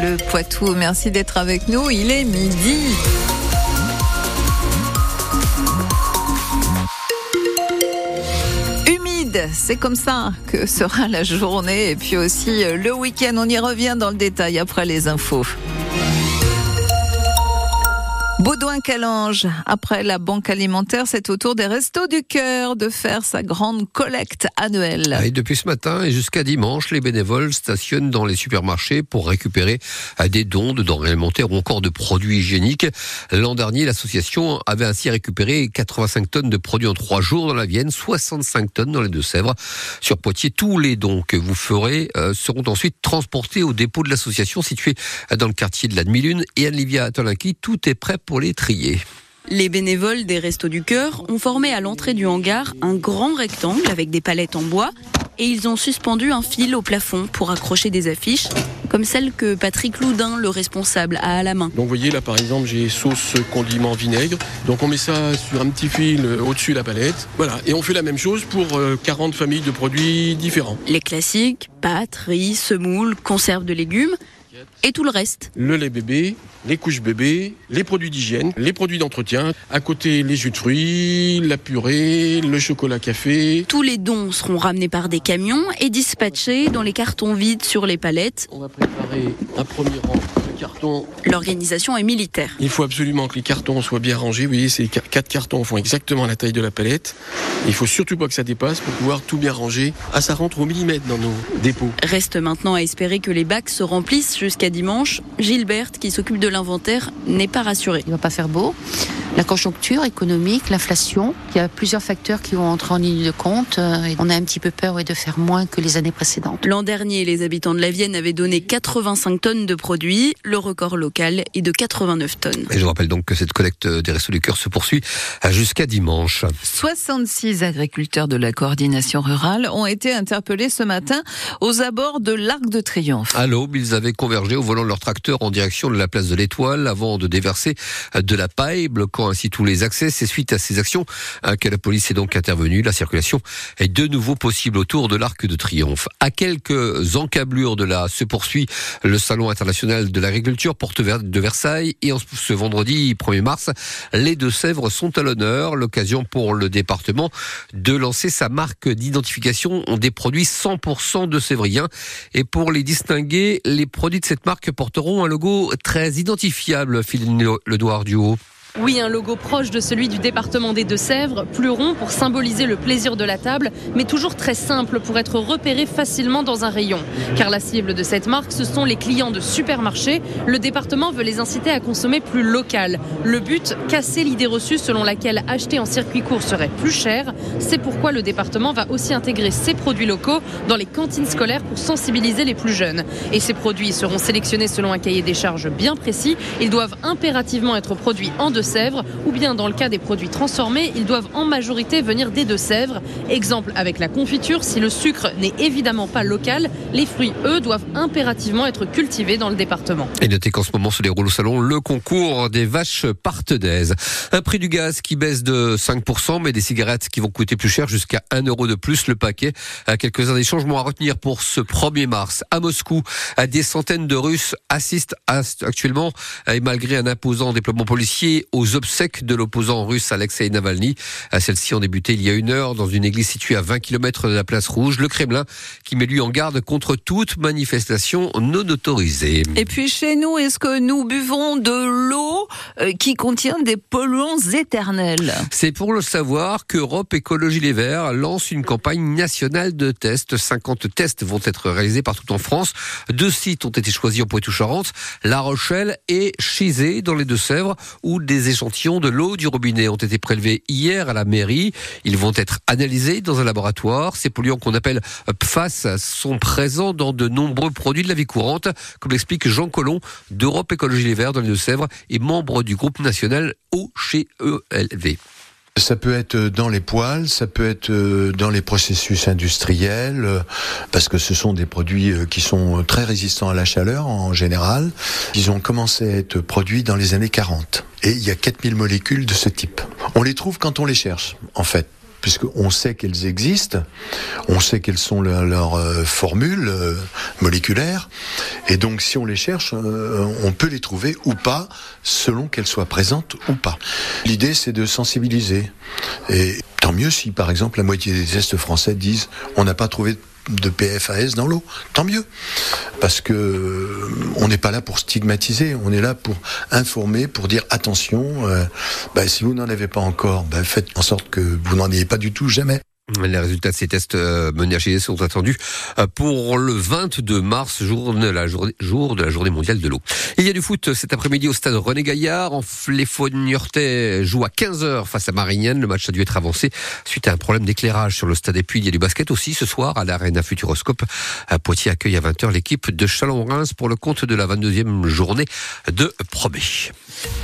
Bleu Poitou. Merci d'être avec nous. Il est midi. Humide, c'est comme ça que sera la journée et puis aussi euh, le week-end. On y revient dans le détail après les infos. Baudouin-Calange, après la banque alimentaire, c'est au tour des Restos du Cœur de faire sa grande collecte annuelle. Ah, et depuis ce matin et jusqu'à dimanche, les bénévoles stationnent dans les supermarchés pour récupérer euh, des dons de denrées alimentaires ou encore de produits hygiéniques. L'an dernier, l'association avait ainsi récupéré 85 tonnes de produits en trois jours dans la Vienne, 65 tonnes dans les Deux-Sèvres. Sur Poitiers, tous les dons que vous ferez euh, seront ensuite transportés au dépôt de l'association situé dans le quartier de la Demi-Lune. Et Anne-Livia Tolinki, tout est prêt pour les trier. Les bénévoles des Restos du Cœur ont formé à l'entrée du hangar un grand rectangle avec des palettes en bois et ils ont suspendu un fil au plafond pour accrocher des affiches comme celle que Patrick Loudin, le responsable, a à la main. Donc vous voyez là par exemple j'ai sauce condiment vinaigre. Donc on met ça sur un petit fil au-dessus de la palette. Voilà. Et on fait la même chose pour 40 familles de produits différents. Les classiques, pâtes, riz, semoule, conserves de légumes et tout le reste. Le lait bébé, les couches bébés, les produits d'hygiène, les produits d'entretien, à côté les jus de fruits, la purée, le chocolat café. Tous les dons seront ramenés par des camions et dispatchés dans les cartons vides sur les palettes. On va préparer un premier rang cartons. L'organisation est militaire. Il faut absolument que les cartons soient bien rangés. Vous voyez, ces quatre cartons font exactement la taille de la palette. Il faut surtout pas que ça dépasse pour pouvoir tout bien ranger. Ah, ça rentre au millimètre dans nos dépôts. Reste maintenant à espérer que les bacs se remplissent jusqu'à dimanche. Gilberte, qui s'occupe de l'inventaire, n'est pas rassurée. Il va pas faire beau. La conjoncture économique, l'inflation, il y a plusieurs facteurs qui vont entrer en ligne de compte. Et on a un petit peu peur ouais, de faire moins que les années précédentes. L'an dernier, les habitants de la Vienne avaient donné 85 tonnes de produits. Le record local est de 89 tonnes. Et je vous rappelle donc que cette collecte des Restos du Cœur se poursuit jusqu'à dimanche. 66 agriculteurs de la coordination rurale ont été interpellés ce matin aux abords de l'Arc de Triomphe. À l'aube, ils avaient convergé au volant de leur tracteur en direction de la place de l'Étoile avant de déverser de la paille, bloquant ainsi tous les accès. C'est suite à ces actions que la police est donc intervenue. La circulation est de nouveau possible autour de l'Arc de Triomphe. À quelques encablures de là se poursuit le Salon international de l'agriculture porte de Versailles et ce vendredi 1er mars, les Deux-Sèvres sont à l'honneur. L'occasion pour le département de lancer sa marque d'identification des produits 100% de Sévrien. Et pour les distinguer, les produits de cette marque porteront un logo très identifiable, Philippe Ledouard du haut. Oui, un logo proche de celui du département des Deux-Sèvres, plus rond pour symboliser le plaisir de la table, mais toujours très simple pour être repéré facilement dans un rayon. Car la cible de cette marque, ce sont les clients de supermarchés. Le département veut les inciter à consommer plus local. Le but, casser l'idée reçue selon laquelle acheter en circuit court serait plus cher. C'est pourquoi le département va aussi intégrer ces produits locaux dans les cantines scolaires pour sensibiliser les plus jeunes. Et ces produits seront sélectionnés selon un cahier des charges bien précis. Ils doivent impérativement être produits en Deux-Sèvres ou bien dans le cas des produits transformés, ils doivent en majorité venir des Deux-Sèvres. Exemple avec la confiture, si le sucre n'est évidemment pas local, les fruits, eux, doivent impérativement être cultivés dans le département. Et notez qu'en ce moment se déroule au salon le concours des vaches partedaises. Un prix du gaz qui baisse de 5%, mais des cigarettes qui vont coûter plus cher, jusqu'à 1 euro de plus le paquet. Quelques-uns des changements à retenir pour ce 1er mars. À Moscou, des centaines de Russes assistent actuellement, et malgré un imposant déploiement policier, aux obsèques de l'opposant russe Alexei Navalny. Celles-ci ont débuté il y a une heure dans une église située à 20 km de la place rouge. Le Kremlin qui met lui en garde contre toute manifestation non autorisée. Et puis chez nous, est-ce que nous buvons de l'eau qui contient des polluants éternels? C'est pour le savoir qu'Europe Écologie Les Verts lance une campagne nationale de tests. 50 tests vont être réalisés partout en France. Deux sites ont été choisis en Poitou-Charentes, La Rochelle et Chizé dans les Deux-Sèvres, où des échantillons de l'eau du robinet ont été prélevés hier à la mairie. Ils vont être analysés dans un laboratoire. Ces polluants qu'on appelle PFAS sont présents dans de nombreux produits de la vie courante, comme l'explique Jean Collomb d'Europe Écologie Les Verts dans les Deux-Sèvres et membre du groupe national eau chez ELV. Ça peut être dans les poêles, ça peut être dans les processus industriels, parce que ce sont des produits qui sont très résistants à la chaleur en général. Ils ont commencé à être produits dans les années 40. Et il y a 4000 molécules de ce type. On les trouve quand on les cherche, en fait. Puisqu'on sait qu'elles existent, on sait quelles sont leurs euh, formules euh, moléculaires, et donc si on les cherche, euh, on peut les trouver ou pas, selon qu'elles soient présentes ou pas. L'idée, c'est de sensibiliser. Et tant mieux si, par exemple, la moitié des tests français disent on n'a pas trouvé de PFAS dans l'eau, tant mieux. Parce que on n'est pas là pour stigmatiser, on est là pour informer, pour dire attention, bah, si vous n'en avez pas encore, bah, faites en sorte que vous n'en ayez pas du tout jamais. Les résultats de ces tests euh, menés sont attendus euh, pour le 22 mars, jour de la journée, mondiale de l'eau. Il y a du foot cet après-midi au stade René Gaillard. Les Niortais jouent à 15h face à Marignane. Le match a dû être avancé suite à un problème d'éclairage sur le stade. Et puis il y a du basket aussi ce soir à l'Arena Futuroscope. À Poitiers accueille à 20h l'équipe de Chalon-Reims pour le compte de la 22e journée de Probé.